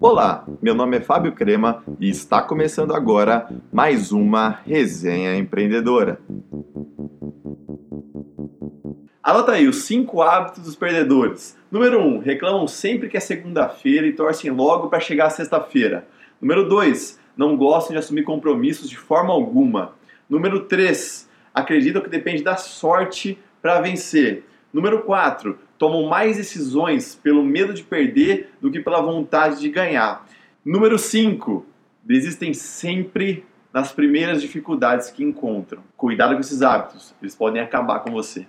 Olá, meu nome é Fábio Crema e está começando agora mais uma resenha empreendedora. Anota aí os 5 hábitos dos perdedores. Número 1, um, reclamam sempre que é segunda-feira e torcem logo para chegar a sexta-feira. Número 2, não gostam de assumir compromissos de forma alguma. Número 3, acreditam que depende da sorte para vencer. Número 4, tomam mais decisões pelo medo de perder do que pela vontade de ganhar. Número 5, desistem sempre nas primeiras dificuldades que encontram. Cuidado com esses hábitos, eles podem acabar com você.